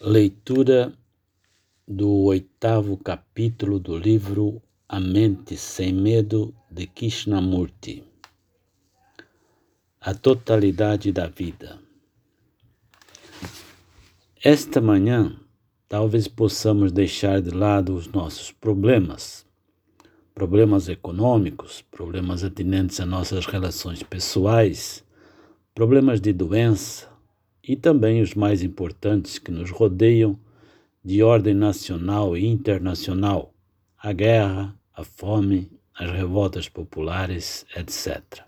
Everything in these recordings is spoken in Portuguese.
Leitura do oitavo capítulo do livro A Mente Sem Medo de Krishnamurti. A totalidade da vida. Esta manhã, talvez possamos deixar de lado os nossos problemas, problemas econômicos, problemas atinentes a nossas relações pessoais, problemas de doença e também os mais importantes que nos rodeiam de ordem nacional e internacional, a guerra, a fome, as revoltas populares, etc.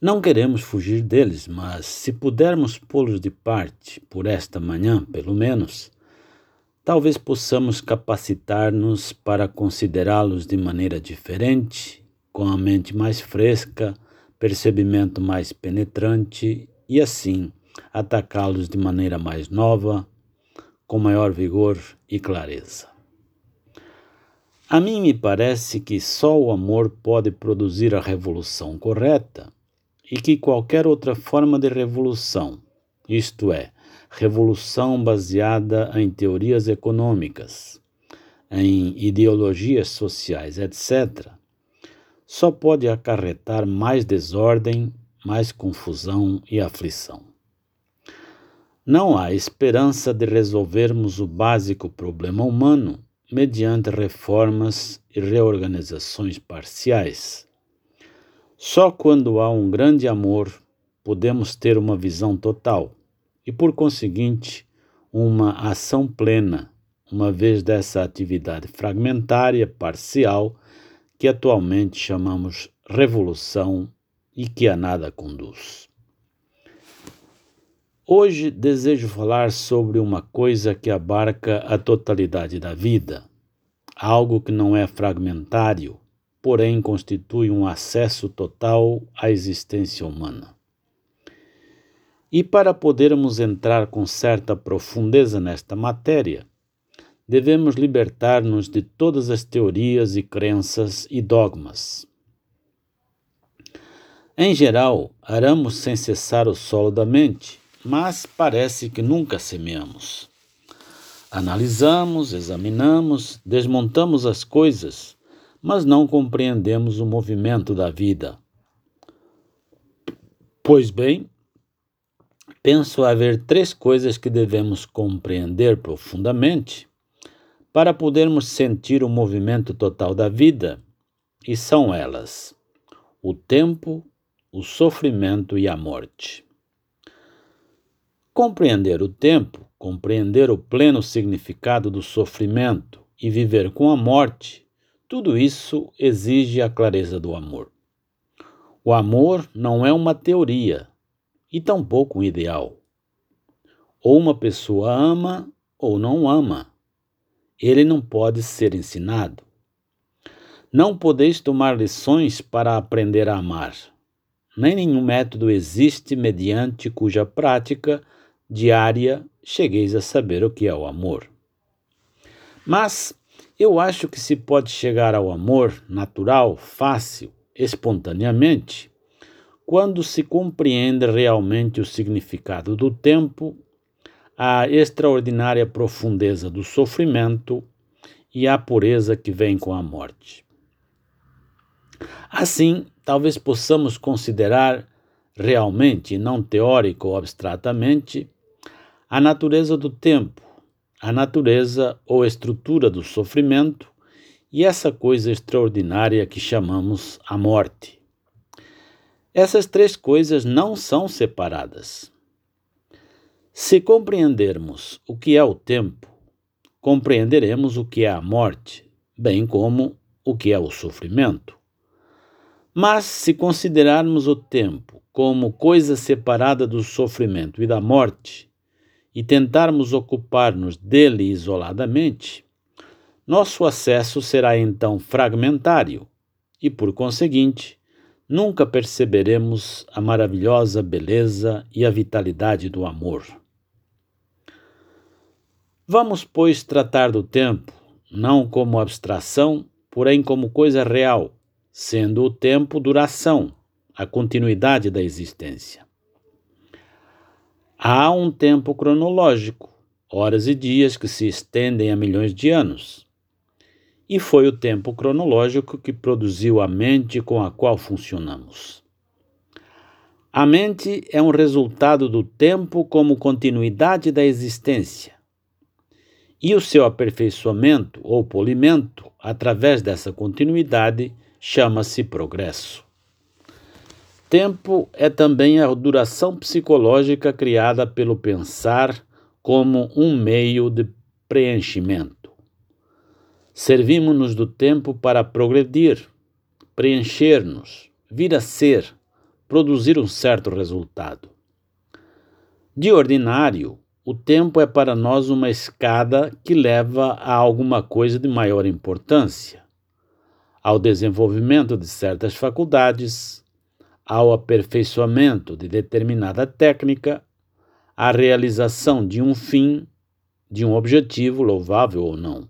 Não queremos fugir deles, mas se pudermos pô-los de parte por esta manhã, pelo menos, talvez possamos capacitar-nos para considerá-los de maneira diferente, com a mente mais fresca, percebimento mais penetrante e assim atacá-los de maneira mais nova, com maior vigor e clareza. A mim me parece que só o amor pode produzir a revolução correta e que qualquer outra forma de revolução, isto é, revolução baseada em teorias econômicas, em ideologias sociais, etc., só pode acarretar mais desordem, mais confusão e aflição. Não há esperança de resolvermos o básico problema humano mediante reformas e reorganizações parciais só quando há um grande amor podemos ter uma visão total e, por conseguinte, uma ação plena, uma vez dessa atividade fragmentária, parcial, que atualmente chamamos revolução e que a nada conduz. Hoje desejo falar sobre uma coisa que abarca a totalidade da vida, algo que não é fragmentário, porém constitui um acesso total à existência humana. E para podermos entrar com certa profundeza nesta matéria, devemos libertar-nos de todas as teorias e crenças e dogmas. Em geral, aramos sem cessar o solo da mente, mas parece que nunca semeamos. Analisamos, examinamos, desmontamos as coisas mas não compreendemos o movimento da vida. Pois bem, penso haver três coisas que devemos compreender profundamente para podermos sentir o movimento total da vida, e são elas: o tempo, o sofrimento e a morte. Compreender o tempo, compreender o pleno significado do sofrimento e viver com a morte tudo isso exige a clareza do amor. O amor não é uma teoria e tampouco um ideal. Ou uma pessoa ama ou não ama. Ele não pode ser ensinado. Não podeis tomar lições para aprender a amar. Nem nenhum método existe mediante cuja prática diária chegueis a saber o que é o amor. Mas eu acho que se pode chegar ao amor natural, fácil, espontaneamente, quando se compreende realmente o significado do tempo, a extraordinária profundeza do sofrimento e a pureza que vem com a morte. Assim, talvez possamos considerar realmente, não teórico ou abstratamente, a natureza do tempo a natureza ou estrutura do sofrimento e essa coisa extraordinária que chamamos a morte. Essas três coisas não são separadas. Se compreendermos o que é o tempo, compreenderemos o que é a morte, bem como o que é o sofrimento. Mas se considerarmos o tempo como coisa separada do sofrimento e da morte, e tentarmos ocupar-nos dele isoladamente, nosso acesso será então fragmentário e, por conseguinte, nunca perceberemos a maravilhosa beleza e a vitalidade do amor. Vamos, pois, tratar do tempo não como abstração, porém como coisa real, sendo o tempo duração, a continuidade da existência. Há um tempo cronológico, horas e dias que se estendem a milhões de anos. E foi o tempo cronológico que produziu a mente com a qual funcionamos. A mente é um resultado do tempo como continuidade da existência. E o seu aperfeiçoamento ou polimento, através dessa continuidade, chama-se progresso. Tempo é também a duração psicológica criada pelo pensar como um meio de preenchimento. Servimos-nos do tempo para progredir, preencher-nos, vir a ser, produzir um certo resultado. De ordinário, o tempo é para nós uma escada que leva a alguma coisa de maior importância, ao desenvolvimento de certas faculdades, ao aperfeiçoamento de determinada técnica, à realização de um fim, de um objetivo, louvável ou não.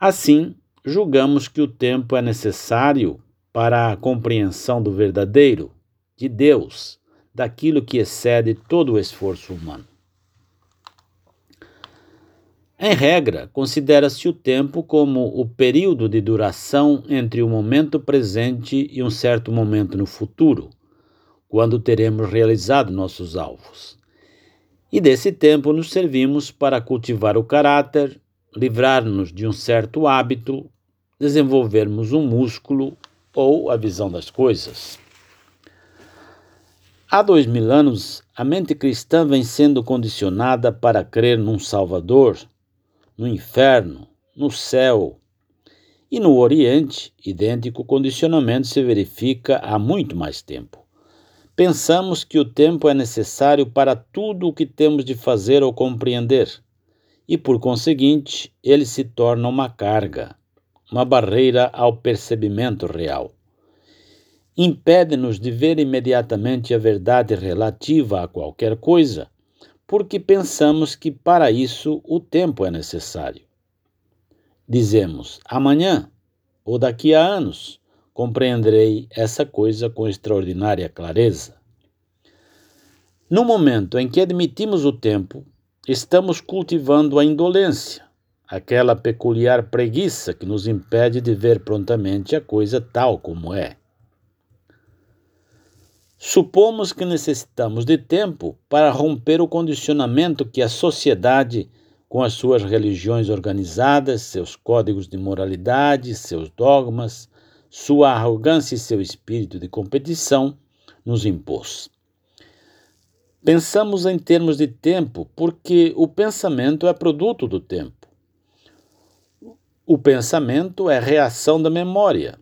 Assim, julgamos que o tempo é necessário para a compreensão do verdadeiro, de Deus, daquilo que excede todo o esforço humano. Em regra, considera-se o tempo como o período de duração entre o momento presente e um certo momento no futuro, quando teremos realizado nossos alvos. E desse tempo nos servimos para cultivar o caráter, livrar-nos de um certo hábito, desenvolvermos um músculo ou a visão das coisas. Há dois mil anos, a mente cristã vem sendo condicionada para crer num Salvador no inferno, no céu. E no Oriente, idêntico condicionamento se verifica há muito mais tempo. Pensamos que o tempo é necessário para tudo o que temos de fazer ou compreender, e por conseguinte, ele se torna uma carga, uma barreira ao percebimento real. Impede-nos de ver imediatamente a verdade relativa a qualquer coisa porque pensamos que para isso o tempo é necessário. Dizemos amanhã ou daqui a anos compreenderei essa coisa com extraordinária clareza. No momento em que admitimos o tempo, estamos cultivando a indolência, aquela peculiar preguiça que nos impede de ver prontamente a coisa tal como é. Supomos que necessitamos de tempo para romper o condicionamento que a sociedade, com as suas religiões organizadas, seus códigos de moralidade, seus dogmas, sua arrogância e seu espírito de competição, nos impôs. Pensamos em termos de tempo porque o pensamento é produto do tempo. O pensamento é reação da memória,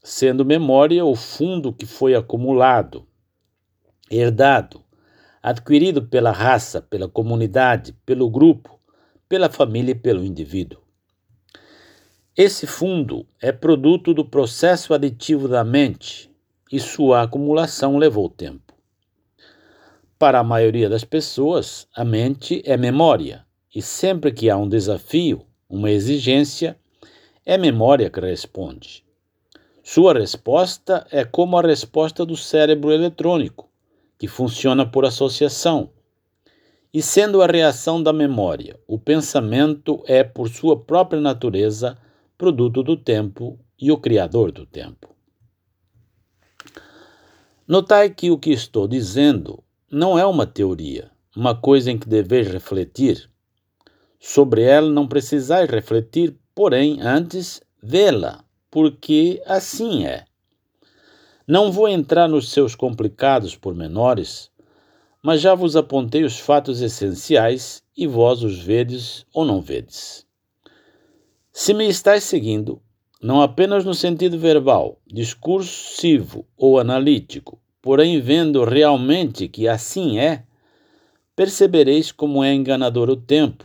sendo memória o fundo que foi acumulado, herdado, adquirido pela raça, pela comunidade, pelo grupo, pela família e pelo indivíduo. Esse fundo é produto do processo aditivo da mente e sua acumulação levou tempo. Para a maioria das pessoas, a mente é memória, e sempre que há um desafio, uma exigência, é memória que responde. Sua resposta é como a resposta do cérebro eletrônico, que funciona por associação. E sendo a reação da memória, o pensamento é, por sua própria natureza, produto do tempo e o criador do tempo. Notai que o que estou dizendo não é uma teoria, uma coisa em que deveis refletir. Sobre ela não precisais refletir, porém, antes vê-la, porque assim é. Não vou entrar nos seus complicados pormenores, mas já vos apontei os fatos essenciais e vós os vedes ou não vedes. Se me estáis seguindo, não apenas no sentido verbal, discursivo ou analítico, porém vendo realmente que assim é, percebereis como é enganador o tempo.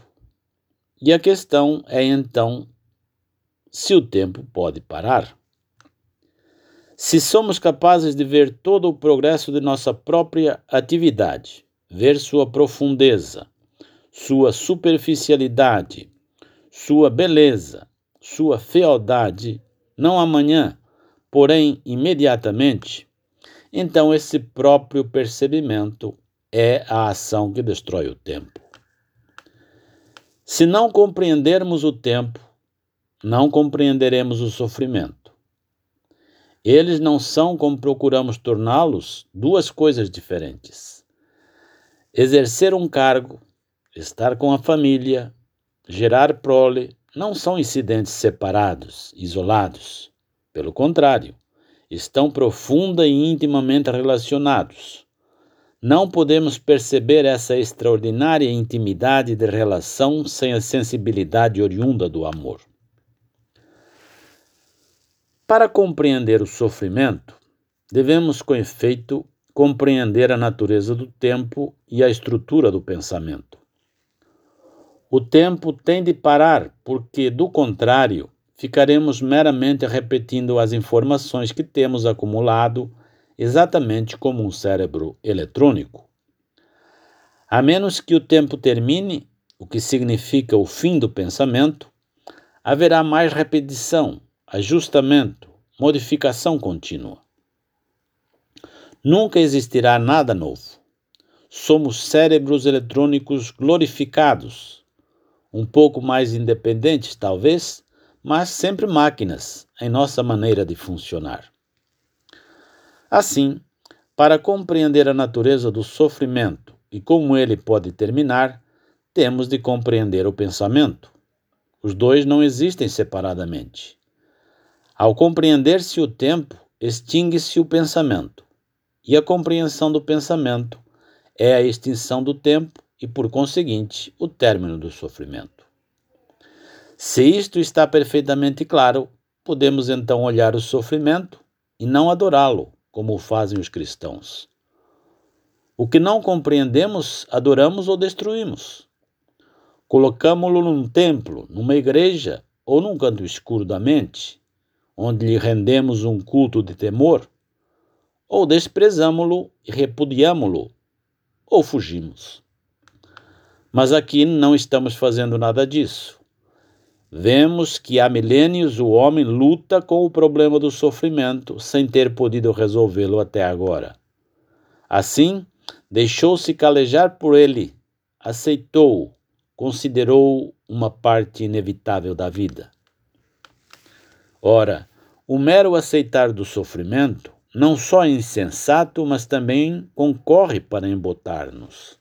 E a questão é então se o tempo pode parar. Se somos capazes de ver todo o progresso de nossa própria atividade, ver sua profundeza, sua superficialidade, sua beleza, sua fealdade, não amanhã, porém imediatamente, então esse próprio percebimento é a ação que destrói o tempo. Se não compreendermos o tempo, não compreenderemos o sofrimento. Eles não são como procuramos torná-los duas coisas diferentes. Exercer um cargo, estar com a família, gerar prole, não são incidentes separados, isolados. Pelo contrário, estão profunda e intimamente relacionados. Não podemos perceber essa extraordinária intimidade de relação sem a sensibilidade oriunda do amor. Para compreender o sofrimento, devemos, com efeito, compreender a natureza do tempo e a estrutura do pensamento. O tempo tem de parar, porque, do contrário, ficaremos meramente repetindo as informações que temos acumulado exatamente como um cérebro eletrônico. A menos que o tempo termine, o que significa o fim do pensamento, haverá mais repetição, ajustamento, modificação contínua. Nunca existirá nada novo. Somos cérebros eletrônicos glorificados, um pouco mais independentes, talvez, mas sempre máquinas em nossa maneira de funcionar. Assim, para compreender a natureza do sofrimento e como ele pode terminar, temos de compreender o pensamento. Os dois não existem separadamente. Ao compreender-se o tempo, extingue-se o pensamento, e a compreensão do pensamento é a extinção do tempo e, por conseguinte, o término do sofrimento. Se isto está perfeitamente claro, podemos então olhar o sofrimento e não adorá-lo, como fazem os cristãos. O que não compreendemos, adoramos ou destruímos. Colocamo-lo num templo, numa igreja ou num canto escuro da mente, onde lhe rendemos um culto de temor, ou desprezamo-lo e repudiamo-lo, ou fugimos. Mas aqui não estamos fazendo nada disso. Vemos que há milênios o homem luta com o problema do sofrimento sem ter podido resolvê-lo até agora. Assim, deixou-se calejar por ele, aceitou-o, considerou uma parte inevitável da vida. Ora, o mero aceitar do sofrimento não só é insensato, mas também concorre para embotar-nos.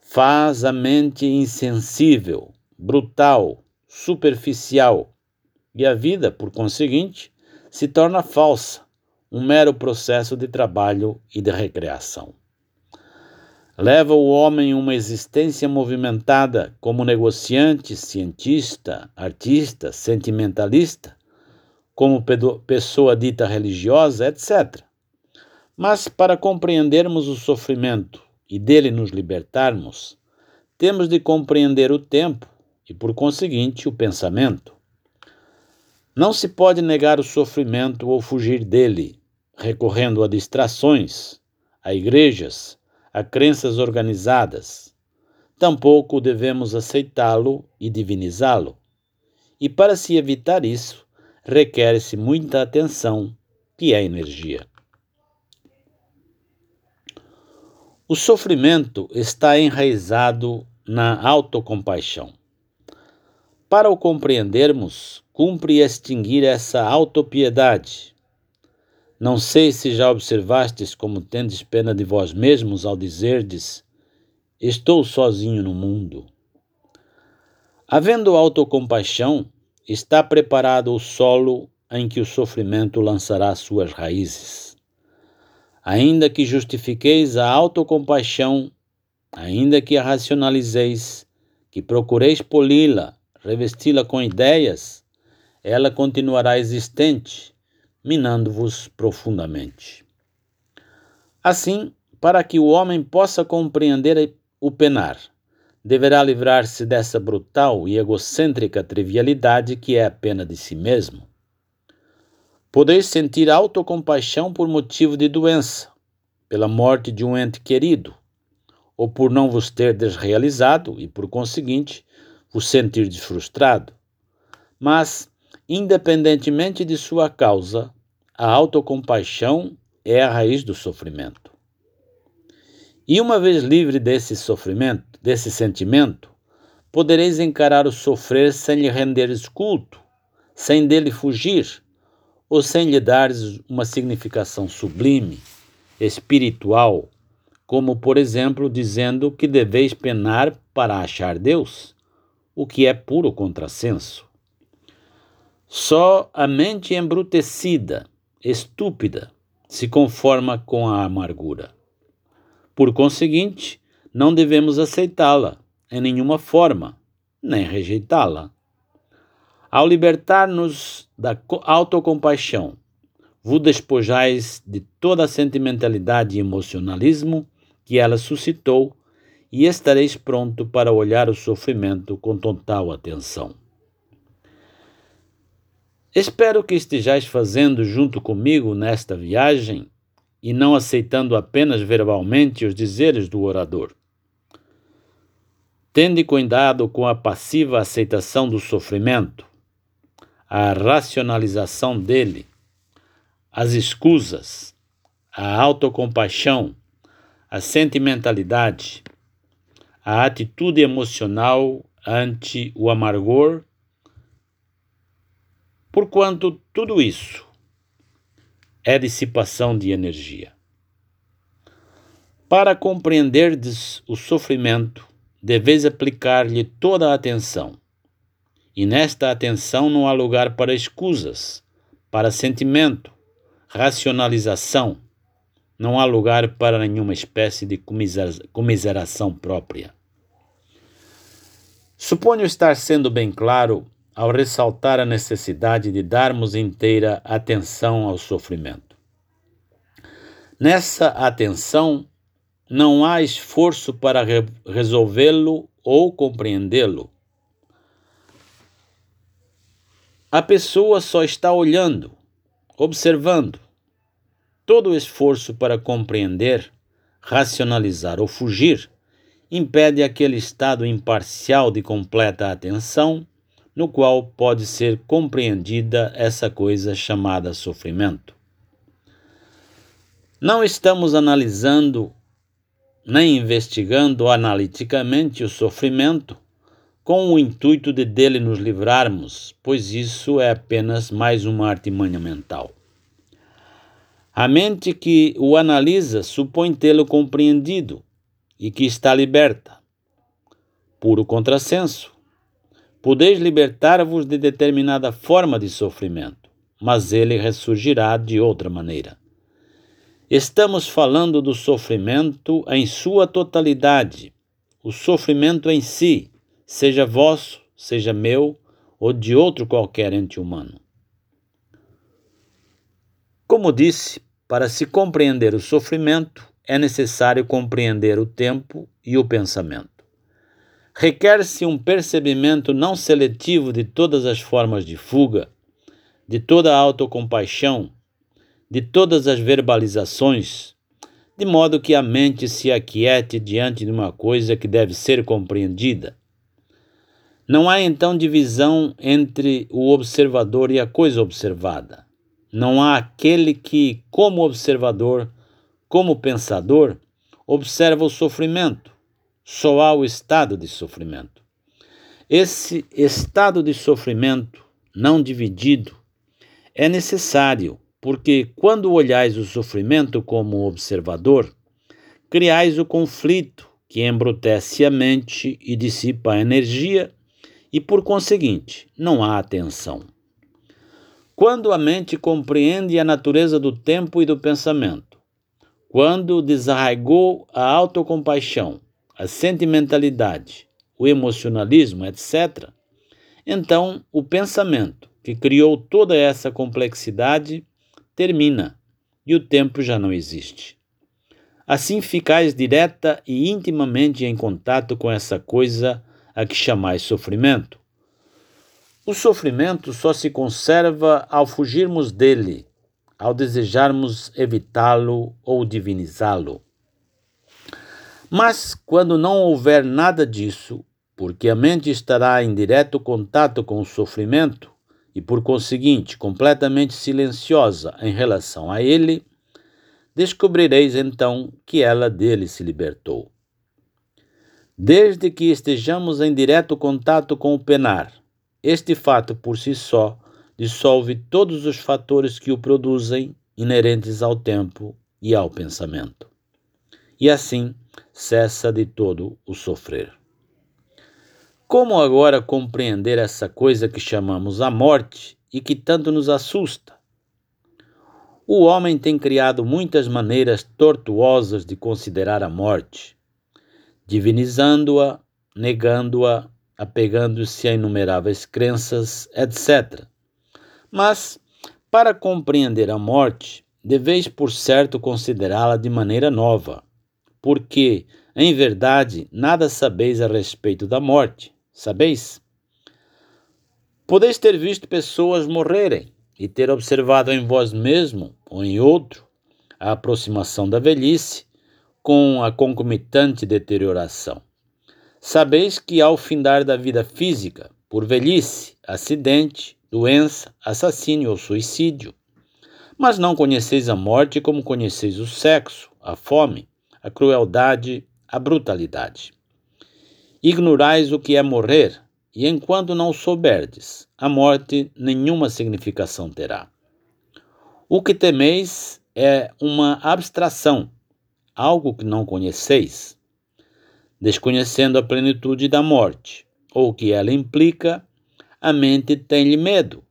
Faz a mente insensível, brutal, superficial e a vida, por conseguinte, se torna falsa, um mero processo de trabalho e de recreação. Leva o homem uma existência movimentada como negociante, cientista, artista, sentimentalista, como pessoa dita religiosa, etc. Mas para compreendermos o sofrimento e dele nos libertarmos, temos de compreender o tempo e, por conseguinte, o pensamento. Não se pode negar o sofrimento ou fugir dele, recorrendo a distrações, a igrejas, a crenças organizadas. Tampouco devemos aceitá-lo e divinizá-lo. E para se evitar isso, requer-se muita atenção, que é energia. O sofrimento está enraizado na autocompaixão. Para o compreendermos, cumpre extinguir essa autopiedade. Não sei se já observastes como tendes pena de vós mesmos ao dizerdes: Estou sozinho no mundo. Havendo autocompaixão, está preparado o solo em que o sofrimento lançará suas raízes. Ainda que justifiqueis a autocompaixão, ainda que a racionalizeis, que procureis poli-la, revesti-la com ideias, ela continuará existente, minando-vos profundamente. Assim, para que o homem possa compreender o penar, deverá livrar-se dessa brutal e egocêntrica trivialidade que é a pena de si mesmo. Podeis sentir autocompaixão por motivo de doença, pela morte de um ente querido, ou por não vos ter desrealizado e, por conseguinte, o sentir frustrado. Mas, independentemente de sua causa, a autocompaixão é a raiz do sofrimento. E uma vez livre desse sofrimento, desse sentimento, podereis encarar o sofrer sem lhe renderes culto, sem dele fugir, ou sem lhe dares uma significação sublime, espiritual, como por exemplo dizendo que deveis penar para achar Deus, o que é puro contrassenso. Só a mente embrutecida, estúpida, se conforma com a amargura. Por conseguinte, não devemos aceitá-la em nenhuma forma, nem rejeitá-la. Ao libertar-nos da autocompaixão, vos despojais de toda a sentimentalidade e emocionalismo que ela suscitou e estareis pronto para olhar o sofrimento com total atenção. Espero que estejais fazendo junto comigo nesta viagem e não aceitando apenas verbalmente os dizeres do orador. Tende cuidado com a passiva aceitação do sofrimento, a racionalização dele, as escusas, a autocompaixão, a sentimentalidade, a atitude emocional ante o amargor, porquanto tudo isso é dissipação de energia. Para compreenderdes o sofrimento, deveis aplicar-lhe toda a atenção. E nesta atenção não há lugar para escusas, para sentimento, racionalização, não há lugar para nenhuma espécie de comiseração própria. Suponho estar sendo bem claro ao ressaltar a necessidade de darmos inteira atenção ao sofrimento. Nessa atenção, não há esforço para re resolvê-lo ou compreendê-lo. A pessoa só está olhando, observando. Todo o esforço para compreender, racionalizar ou fugir impede aquele estado imparcial de completa atenção no qual pode ser compreendida essa coisa chamada sofrimento. Não estamos analisando nem investigando analiticamente o sofrimento com o intuito de dele nos livrarmos, pois isso é apenas mais uma artimanha mental. A mente que o analisa supõe tê-lo compreendido e que está liberta. Puro contrassenso. Podeis libertar-vos de determinada forma de sofrimento, mas ele ressurgirá de outra maneira. Estamos falando do sofrimento em sua totalidade, o sofrimento em si, seja vosso, seja meu ou de outro qualquer ente humano. Como disse, para se compreender o sofrimento, é necessário compreender o tempo e o pensamento requer-se um percebimento não seletivo de todas as formas de fuga, de toda a autocompaixão, de todas as verbalizações, de modo que a mente se aquiete diante de uma coisa que deve ser compreendida. Não há então divisão entre o observador e a coisa observada. Não há aquele que, como observador, como pensador, observa o sofrimento só há o estado de sofrimento. Esse estado de sofrimento não dividido é necessário, porque quando olhais o sofrimento como observador, criais o conflito que embrutece a mente e dissipa a energia, e por conseguinte, não há atenção. Quando a mente compreende a natureza do tempo e do pensamento, quando desarraigou a autocompaixão, a sentimentalidade, o emocionalismo, etc., então o pensamento que criou toda essa complexidade termina e o tempo já não existe. Assim ficais direta e intimamente em contato com essa coisa a que chamais sofrimento. O sofrimento só se conserva ao fugirmos dele, ao desejarmos evitá-lo ou divinizá-lo. Mas quando não houver nada disso, porque a mente estará em direto contato com o sofrimento e, por conseguinte, completamente silenciosa em relação a ele, descobrireis então que ela dele se libertou. Desde que estejamos em direto contato com o penar, este fato por si só dissolve todos os fatores que o produzem inerentes ao tempo e ao pensamento. E assim cessa de todo o sofrer. Como agora compreender essa coisa que chamamos a morte e que tanto nos assusta? O homem tem criado muitas maneiras tortuosas de considerar a morte, divinizando-a, negando-a, apegando-se a inumeráveis crenças, etc. Mas, para compreender a morte, deveis por certo considerá-la de maneira nova, porque, em verdade, nada sabeis a respeito da morte, sabeis? Podeis ter visto pessoas morrerem e ter observado em vós mesmo ou em outro a aproximação da velhice com a concomitante deterioração. Sabeis que ao findar da vida física, por velhice, acidente, doença, assassínio ou suicídio, mas não conheceis a morte como conheceis o sexo, a fome, a crueldade, a brutalidade. Ignorais o que é morrer, e enquanto não souberdes, a morte nenhuma significação terá. O que temeis é uma abstração, algo que não conheceis. Desconhecendo a plenitude da morte, ou o que ela implica, a mente tem-lhe medo,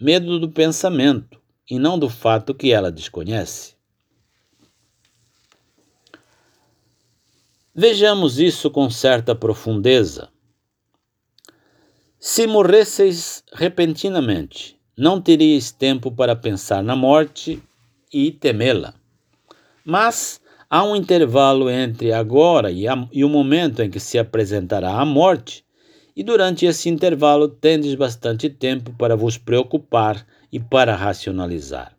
medo do pensamento, e não do fato que ela desconhece. Vejamos isso com certa profundeza. Se morresseis repentinamente, não teríeis tempo para pensar na morte e temê-la. Mas há um intervalo entre agora e, a, e, o momento em que se apresentará a morte, e durante esse intervalo tendes bastante tempo para vos preocupar e para racionalizar.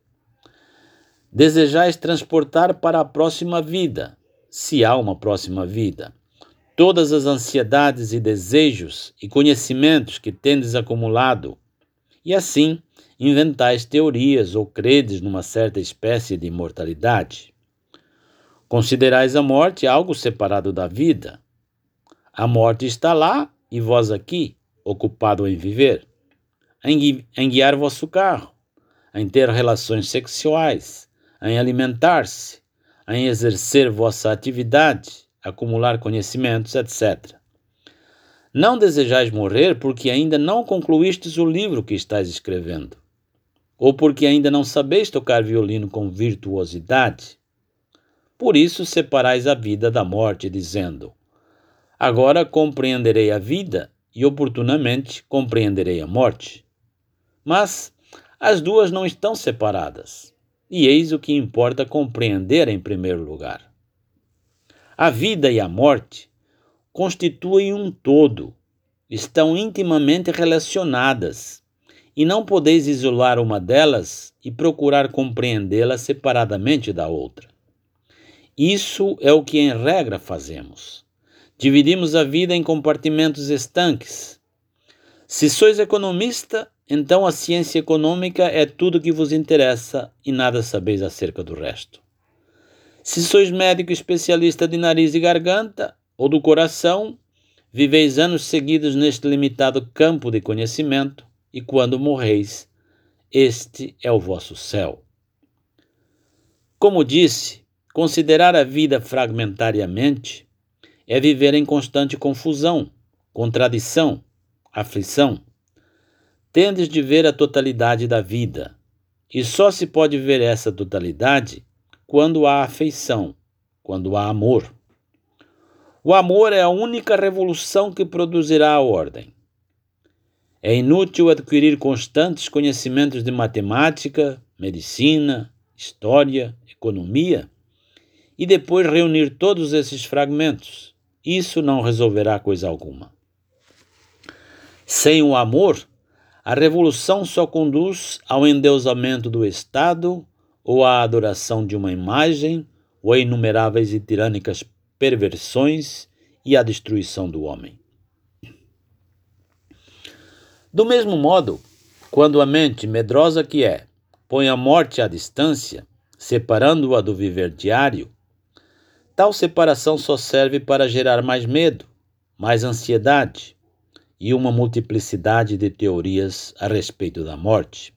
Desejais transportar para a próxima vida, se há uma próxima vida. Todas as ansiedades e desejos e conhecimentos que tendes acumulado, e assim inventais teorias ou credes numa certa espécie de imortalidade. Considerais a morte algo separado da vida. A morte está lá e vós aqui, ocupado em viver, em, em guiar vosso carro, em ter relações sexuais, em alimentar-se, em exercer vossa atividade, acumular conhecimentos, etc. Não desejais morrer porque ainda não concluístes o livro que estáis escrevendo, ou porque ainda não sabeis tocar violino com virtuosidade. Por isso separais a vida da morte, dizendo: Agora compreenderei a vida e oportunamente compreenderei a morte. Mas as duas não estão separadas. E eis o que importa compreender em primeiro lugar. A vida e a morte constituem um todo, estão intimamente relacionadas, e não podeis isolar uma delas e procurar compreendê-la separadamente da outra. Isso é o que em regra fazemos. Dividimos a vida em compartimentos estanques. Se sois economista, então a ciência econômica é tudo que vos interessa e nada sabeis acerca do resto. Se sois médico especialista de nariz e garganta ou do coração, viveis anos seguidos neste limitado campo de conhecimento e quando morreis, este é o vosso céu. Como disse, considerar a vida fragmentariamente é viver em constante confusão, contradição, aflição tendes de ver a totalidade da vida. E só se pode ver essa totalidade quando há afeição, quando há amor. O amor é a única revolução que produzirá a ordem. É inútil adquirir constantes conhecimentos de matemática, medicina, história, economia e depois reunir todos esses fragmentos. Isso não resolverá coisa alguma. Sem o amor, a revolução só conduz ao endeusamento do Estado ou à adoração de uma imagem ou a inumeráveis e tirânicas perversões e à destruição do homem. Do mesmo modo, quando a mente, medrosa que é, põe a morte à distância, separando-a do viver diário, tal separação só serve para gerar mais medo, mais ansiedade e uma multiplicidade de teorias a respeito da morte.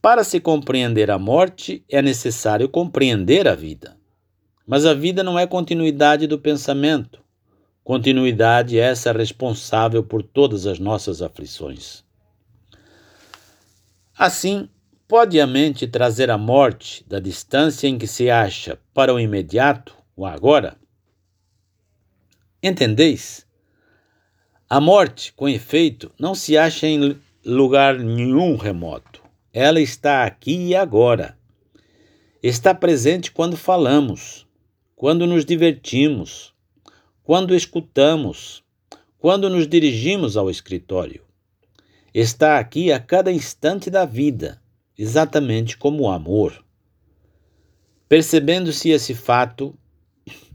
Para se compreender a morte, é necessário compreender a vida. Mas a vida não é continuidade do pensamento. Continuidade é essa responsável por todas as nossas aflições. Assim, pode a mente trazer a morte da distância em que se acha para o imediato, o agora? Entendeis? A morte, com efeito, não se acha em lugar nenhum remoto. Ela está aqui e agora. Está presente quando falamos, quando nos divertimos, quando escutamos, quando nos dirigimos ao escritório. Está aqui a cada instante da vida, exatamente como o amor. Percebendo-se esse fato,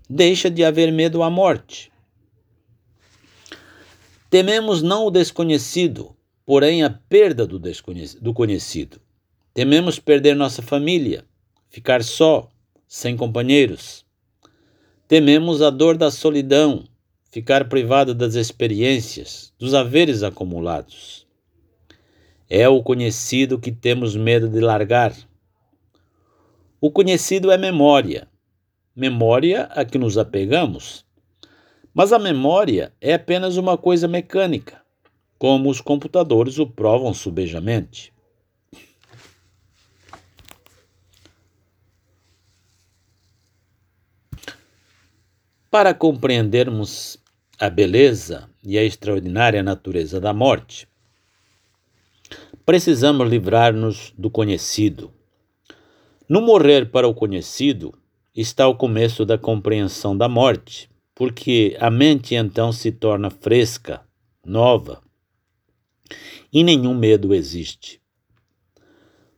deixa de haver medo à morte. Tememos não o desconhecido, porém a perda do, do conhecido. Tememos perder nossa família, ficar só, sem companheiros. Tememos a dor da solidão, ficar privado das experiências, dos haveres acumulados. É o conhecido que temos medo de largar. O conhecido é memória, memória a que nos apegamos. Mas a memória é apenas uma coisa mecânica como os computadores o provam subejamente. Para compreendermos a beleza e a extraordinária natureza da morte, precisamos livrar-nos do conhecido. No morrer para o conhecido está o começo da compreensão da morte, porque a mente então se torna fresca, nova, e nenhum medo existe.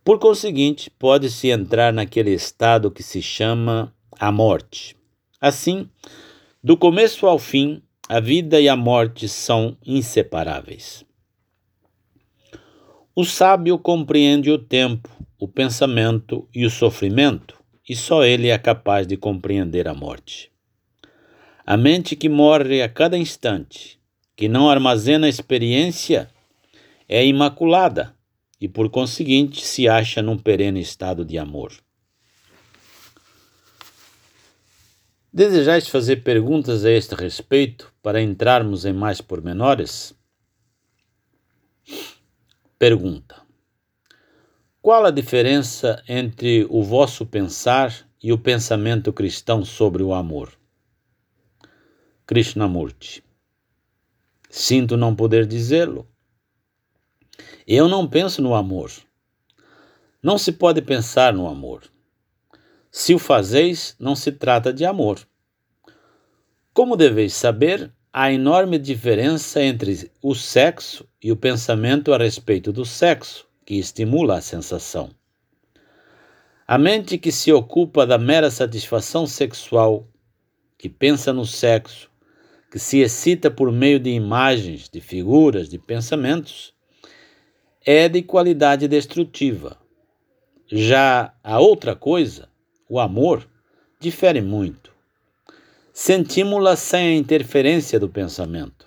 Por conseguinte, pode-se entrar naquele estado que se chama a morte. Assim, do começo ao fim, a vida e a morte são inseparáveis. O sábio compreende o tempo, o pensamento e o sofrimento, e só ele é capaz de compreender a morte. A mente que morre a cada instante, que não armazena experiência, é imaculada e, por conseguinte, se acha num perene estado de amor. Desejais fazer perguntas a este respeito para entrarmos em mais pormenores? Pergunta: Qual a diferença entre o vosso pensar e o pensamento cristão sobre o amor? Krishnamurti. Sinto não poder dizê-lo, eu não penso no amor. Não se pode pensar no amor. Se o fazeis, não se trata de amor. Como deveis saber, há enorme diferença entre o sexo e o pensamento a respeito do sexo, que estimula a sensação. A mente que se ocupa da mera satisfação sexual, que pensa no sexo, que se excita por meio de imagens, de figuras, de pensamentos, é de qualidade destrutiva. Já a outra coisa, o amor, difere muito. Sentimos-la sem a interferência do pensamento.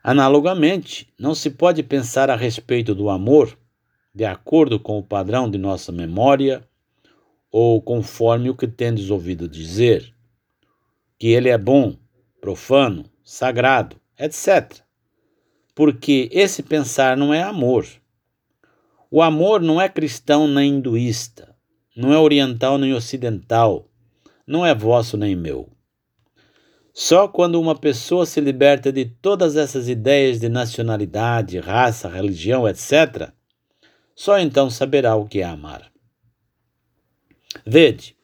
Analogamente, não se pode pensar a respeito do amor de acordo com o padrão de nossa memória ou conforme o que tendes ouvido dizer, que ele é bom, profano, sagrado, etc porque esse pensar não é amor. O amor não é cristão nem hinduísta, não é oriental nem ocidental, não é vosso nem meu. Só quando uma pessoa se liberta de todas essas ideias de nacionalidade, raça, religião, etc., só então saberá o que é amar. Vede,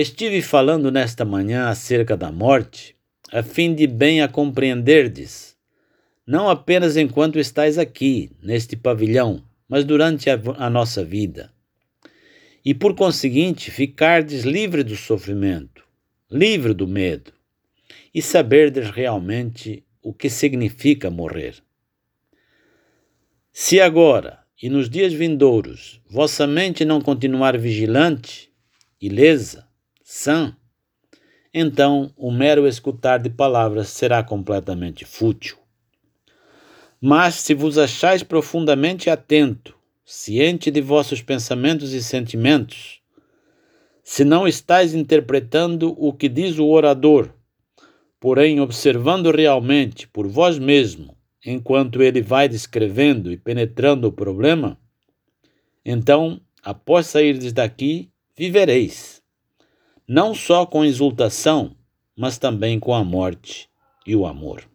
estive falando nesta manhã acerca da morte, a fim de bem a compreenderdes não apenas enquanto estais aqui, neste pavilhão, mas durante a, a nossa vida. E por conseguinte, ficardes livre do sofrimento, livre do medo, e saberdes realmente o que significa morrer. Se agora e nos dias vindouros vossa mente não continuar vigilante, ilesa, sã, então o mero escutar de palavras será completamente fútil. Mas se vos achais profundamente atento, ciente de vossos pensamentos e sentimentos, se não estáis interpretando o que diz o orador, porém observando realmente por vós mesmo, enquanto ele vai descrevendo e penetrando o problema, então, após sairdes daqui, vivereis, não só com exultação, mas também com a morte e o amor.